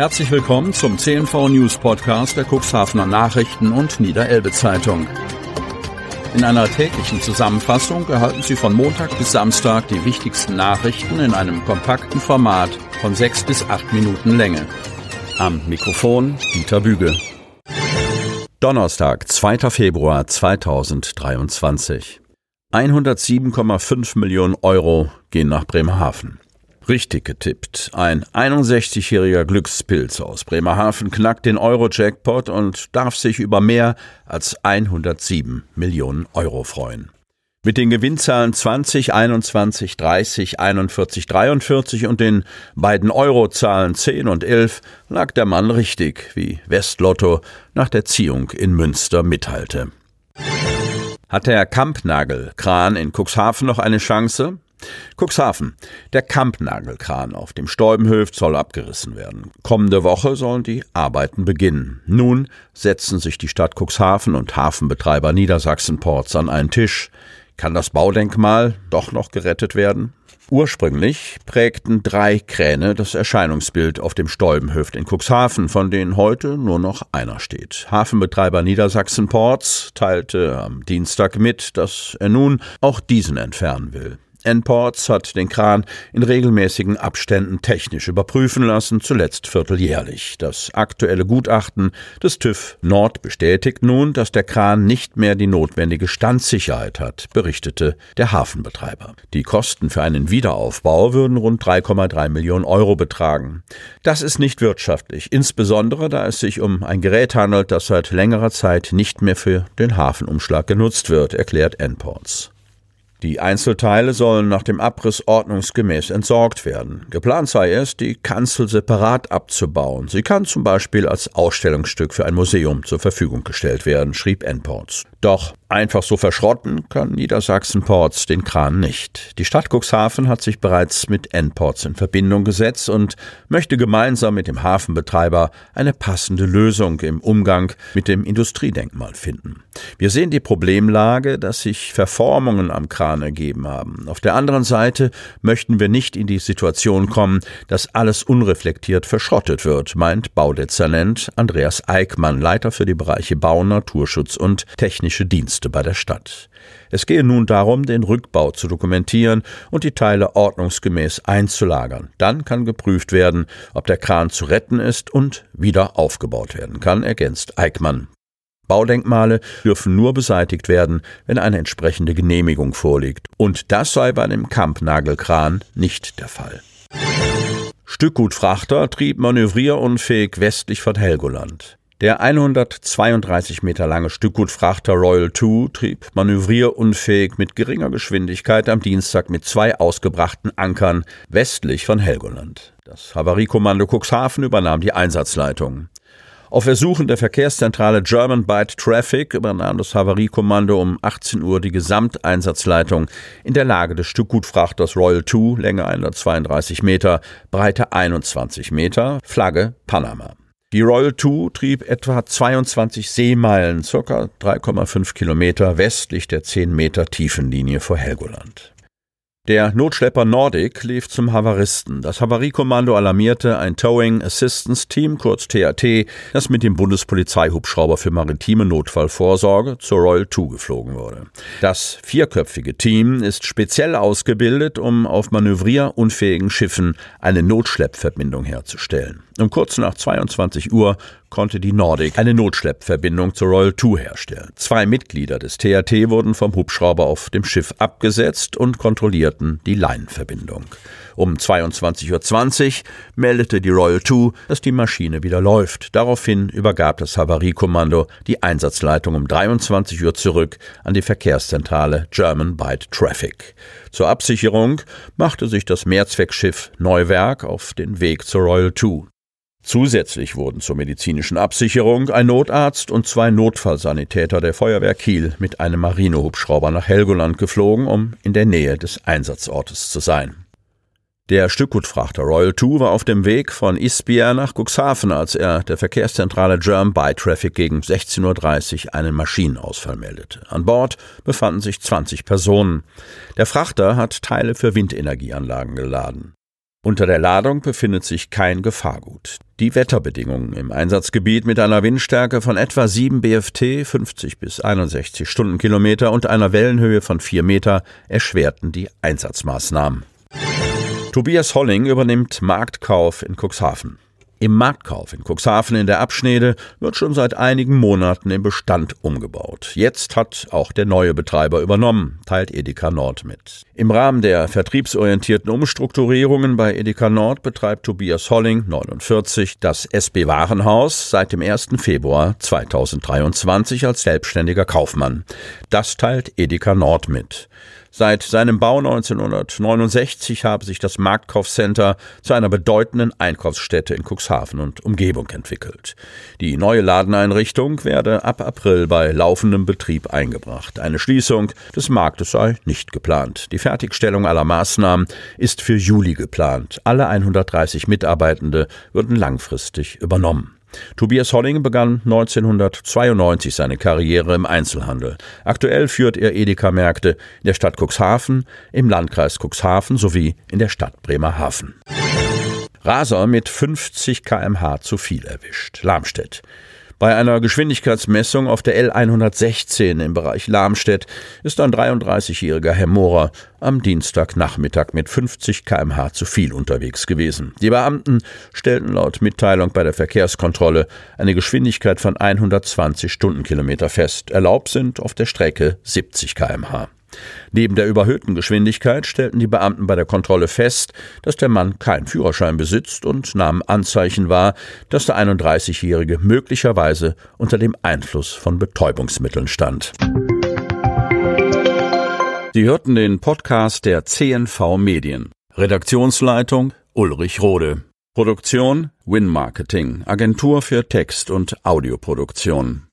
Herzlich willkommen zum CNV News Podcast der Cuxhavener Nachrichten und Niederelbe Zeitung. In einer täglichen Zusammenfassung erhalten Sie von Montag bis Samstag die wichtigsten Nachrichten in einem kompakten Format von sechs bis acht Minuten Länge. Am Mikrofon Dieter Büge. Donnerstag, 2. Februar 2023. 107,5 Millionen Euro gehen nach Bremerhaven. Richtig getippt. Ein 61-jähriger Glückspilz aus Bremerhaven knackt den Euro-Jackpot und darf sich über mehr als 107 Millionen Euro freuen. Mit den Gewinnzahlen 20, 21, 30, 41, 43 und den beiden Eurozahlen 10 und 11 lag der Mann richtig, wie Westlotto nach der Ziehung in Münster mitteilte. Hat der Kampnagelkran in Cuxhaven noch eine Chance? Cuxhaven. Der Kampnagelkran auf dem Stäubenhöft soll abgerissen werden. Kommende Woche sollen die Arbeiten beginnen. Nun setzen sich die Stadt Cuxhaven und Hafenbetreiber Niedersachsen-Ports an einen Tisch. Kann das Baudenkmal doch noch gerettet werden? Ursprünglich prägten drei Kräne das Erscheinungsbild auf dem Stäubenhöft in Cuxhaven, von denen heute nur noch einer steht. Hafenbetreiber Niedersachsen Ports teilte am Dienstag mit, dass er nun auch diesen entfernen will. N-Ports hat den Kran in regelmäßigen Abständen technisch überprüfen lassen, zuletzt vierteljährlich. Das aktuelle Gutachten des TÜV Nord bestätigt nun, dass der Kran nicht mehr die notwendige Standsicherheit hat, berichtete der Hafenbetreiber. Die Kosten für einen Wiederaufbau würden rund 3,3 Millionen Euro betragen. Das ist nicht wirtschaftlich, insbesondere da es sich um ein Gerät handelt, das seit längerer Zeit nicht mehr für den Hafenumschlag genutzt wird, erklärt N-Ports. Die Einzelteile sollen nach dem Abriss ordnungsgemäß entsorgt werden. Geplant sei es, die Kanzel separat abzubauen. Sie kann zum Beispiel als Ausstellungsstück für ein Museum zur Verfügung gestellt werden, schrieb N-Ports. Doch einfach so verschrotten kann Niedersachsen-Ports den Kran nicht. Die Stadt Cuxhaven hat sich bereits mit N-Ports in Verbindung gesetzt und möchte gemeinsam mit dem Hafenbetreiber eine passende Lösung im Umgang mit dem Industriedenkmal finden. Wir sehen die Problemlage, dass sich Verformungen am Kran ergeben haben. Auf der anderen Seite möchten wir nicht in die Situation kommen, dass alles unreflektiert verschrottet wird, meint Baudezernent Andreas Eickmann, Leiter für die Bereiche Bau, Naturschutz und Technik technische Dienste bei der Stadt. Es gehe nun darum, den Rückbau zu dokumentieren und die Teile ordnungsgemäß einzulagern. Dann kann geprüft werden, ob der Kran zu retten ist und wieder aufgebaut werden kann, ergänzt Eickmann. Baudenkmale dürfen nur beseitigt werden, wenn eine entsprechende Genehmigung vorliegt. Und das sei bei dem Kampnagelkran nicht der Fall. Stückgutfrachter trieb manövrierunfähig westlich von Helgoland. Der 132 Meter lange Stückgutfrachter Royal 2 trieb manövrierunfähig mit geringer Geschwindigkeit am Dienstag mit zwei ausgebrachten Ankern westlich von Helgoland. Das Havariekommando Cuxhaven übernahm die Einsatzleitung. Auf Ersuchen der Verkehrszentrale German Byte Traffic übernahm das Havariekommando um 18 Uhr die Gesamteinsatzleitung in der Lage des Stückgutfrachters Royal 2, Länge 132 Meter, Breite 21 Meter, Flagge Panama. Die Royal 2 trieb etwa 22 Seemeilen, ca. 3,5 Kilometer westlich der 10 Meter Tiefenlinie vor Helgoland. Der Notschlepper Nordic lief zum Havaristen. Das Havariekommando alarmierte ein Towing Assistance Team, kurz TAT, das mit dem Bundespolizeihubschrauber für maritime Notfallvorsorge zur Royal 2 geflogen wurde. Das vierköpfige Team ist speziell ausgebildet, um auf manövrierunfähigen Schiffen eine Notschleppverbindung herzustellen. Um kurz nach 22 Uhr konnte die Nordic eine Notschleppverbindung zur Royal 2 herstellen. Zwei Mitglieder des THT wurden vom Hubschrauber auf dem Schiff abgesetzt und kontrollierten die Leinenverbindung. Um 22.20 Uhr meldete die Royal 2, dass die Maschine wieder läuft. Daraufhin übergab das Havariekommando die Einsatzleitung um 23 Uhr zurück an die Verkehrszentrale German Byte Traffic. Zur Absicherung machte sich das Mehrzweckschiff Neuwerk auf den Weg zur Royal 2. Zusätzlich wurden zur medizinischen Absicherung ein Notarzt und zwei Notfallsanitäter der Feuerwehr Kiel mit einem Marinehubschrauber nach Helgoland geflogen, um in der Nähe des Einsatzortes zu sein. Der Stückgutfrachter Royal 2 war auf dem Weg von Ispia nach Cuxhaven, als er der Verkehrszentrale Germ by Traffic gegen 16.30 Uhr einen Maschinenausfall meldete. An Bord befanden sich 20 Personen. Der Frachter hat Teile für Windenergieanlagen geladen. Unter der Ladung befindet sich kein Gefahrgut. Die Wetterbedingungen im Einsatzgebiet mit einer Windstärke von etwa 7 BFT, 50 bis 61 Stundenkilometer und einer Wellenhöhe von 4 Meter erschwerten die Einsatzmaßnahmen. Tobias Holling übernimmt Marktkauf in Cuxhaven. Im Marktkauf in Cuxhaven in der Abschnede wird schon seit einigen Monaten im Bestand umgebaut. Jetzt hat auch der neue Betreiber übernommen, teilt Edeka Nord mit. Im Rahmen der vertriebsorientierten Umstrukturierungen bei Edeka Nord betreibt Tobias Holling, 49, das SB Warenhaus seit dem 1. Februar 2023 als selbstständiger Kaufmann. Das teilt Edeka Nord mit. Seit seinem Bau 1969 habe sich das Marktkaufcenter zu einer bedeutenden Einkaufsstätte in Cuxhaven und Umgebung entwickelt. Die neue Ladeneinrichtung werde ab April bei laufendem Betrieb eingebracht. Eine Schließung des Marktes sei nicht geplant. Die Fertigstellung aller Maßnahmen ist für Juli geplant. Alle 130 Mitarbeitende würden langfristig übernommen. Tobias Holling begann 1992 seine Karriere im Einzelhandel. Aktuell führt er Edeka-Märkte in der Stadt Cuxhaven, im Landkreis Cuxhaven sowie in der Stadt Bremerhaven. Raser mit 50 kmh zu viel erwischt. Lamstedt. Bei einer Geschwindigkeitsmessung auf der L116 im Bereich Lamstedt ist ein 33-jähriger Herr Mohrer am Dienstagnachmittag mit 50 kmh zu viel unterwegs gewesen. Die Beamten stellten laut Mitteilung bei der Verkehrskontrolle eine Geschwindigkeit von 120 Stundenkilometer fest. Erlaubt sind auf der Strecke 70 kmh. Neben der überhöhten Geschwindigkeit stellten die Beamten bei der Kontrolle fest, dass der Mann keinen Führerschein besitzt und nahmen Anzeichen wahr, dass der 31-Jährige möglicherweise unter dem Einfluss von Betäubungsmitteln stand. Sie hörten den Podcast der CNV Medien. Redaktionsleitung Ulrich Rode. Produktion Win Marketing, Agentur für Text- und Audioproduktion.